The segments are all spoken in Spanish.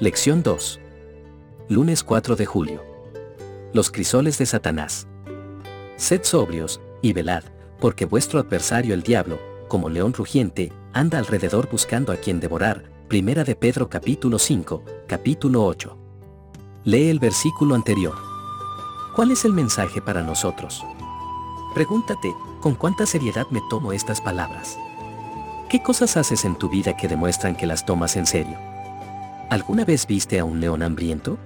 Lección 2. Lunes 4 de julio. Los crisoles de Satanás. Sed sobrios, y velad, porque vuestro adversario el diablo, como león rugiente, anda alrededor buscando a quien devorar. Primera de Pedro capítulo 5, capítulo 8. Lee el versículo anterior. ¿Cuál es el mensaje para nosotros? Pregúntate, ¿con cuánta seriedad me tomo estas palabras? ¿Qué cosas haces en tu vida que demuestran que las tomas en serio? ¿Alguna vez viste a un león hambriento?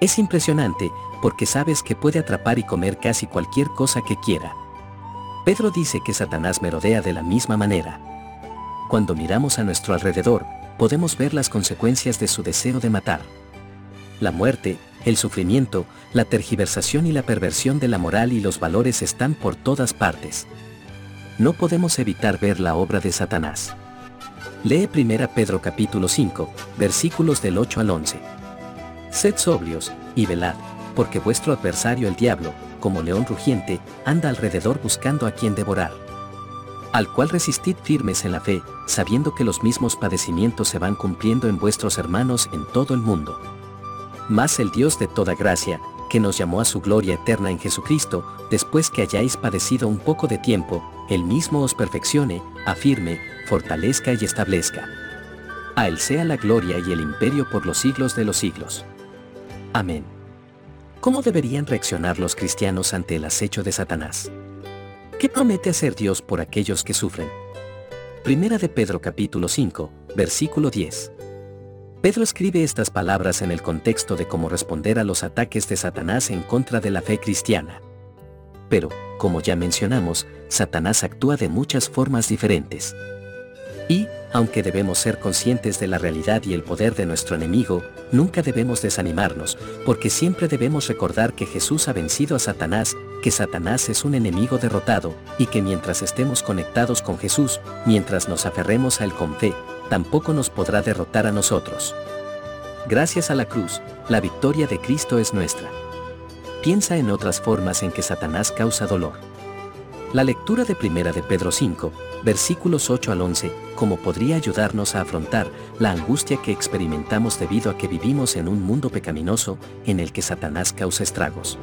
Es impresionante, porque sabes que puede atrapar y comer casi cualquier cosa que quiera. Pedro dice que Satanás merodea de la misma manera. Cuando miramos a nuestro alrededor, podemos ver las consecuencias de su deseo de matar. La muerte, el sufrimiento, la tergiversación y la perversión de la moral y los valores están por todas partes. No podemos evitar ver la obra de Satanás. Lee 1 Pedro capítulo 5, versículos del 8 al 11. Sed sobrios, y velad, porque vuestro adversario el diablo, como león rugiente, anda alrededor buscando a quien devorar. Al cual resistid firmes en la fe, sabiendo que los mismos padecimientos se van cumpliendo en vuestros hermanos en todo el mundo. Mas el Dios de toda gracia, que nos llamó a su gloria eterna en Jesucristo, después que hayáis padecido un poco de tiempo, Él mismo os perfeccione, afirme, fortalezca y establezca. A Él sea la gloria y el imperio por los siglos de los siglos. Amén. ¿Cómo deberían reaccionar los cristianos ante el acecho de Satanás? ¿Qué promete hacer Dios por aquellos que sufren? Primera de Pedro capítulo 5, versículo 10. Pedro escribe estas palabras en el contexto de cómo responder a los ataques de Satanás en contra de la fe cristiana. Pero, como ya mencionamos, Satanás actúa de muchas formas diferentes. Y, aunque debemos ser conscientes de la realidad y el poder de nuestro enemigo, nunca debemos desanimarnos, porque siempre debemos recordar que Jesús ha vencido a Satanás, que Satanás es un enemigo derrotado, y que mientras estemos conectados con Jesús, mientras nos aferremos a Él con fe, tampoco nos podrá derrotar a nosotros. Gracias a la cruz, la victoria de Cristo es nuestra. Piensa en otras formas en que Satanás causa dolor. La lectura de Primera de Pedro 5, versículos 8 al 11, como podría ayudarnos a afrontar la angustia que experimentamos debido a que vivimos en un mundo pecaminoso en el que Satanás causa estragos.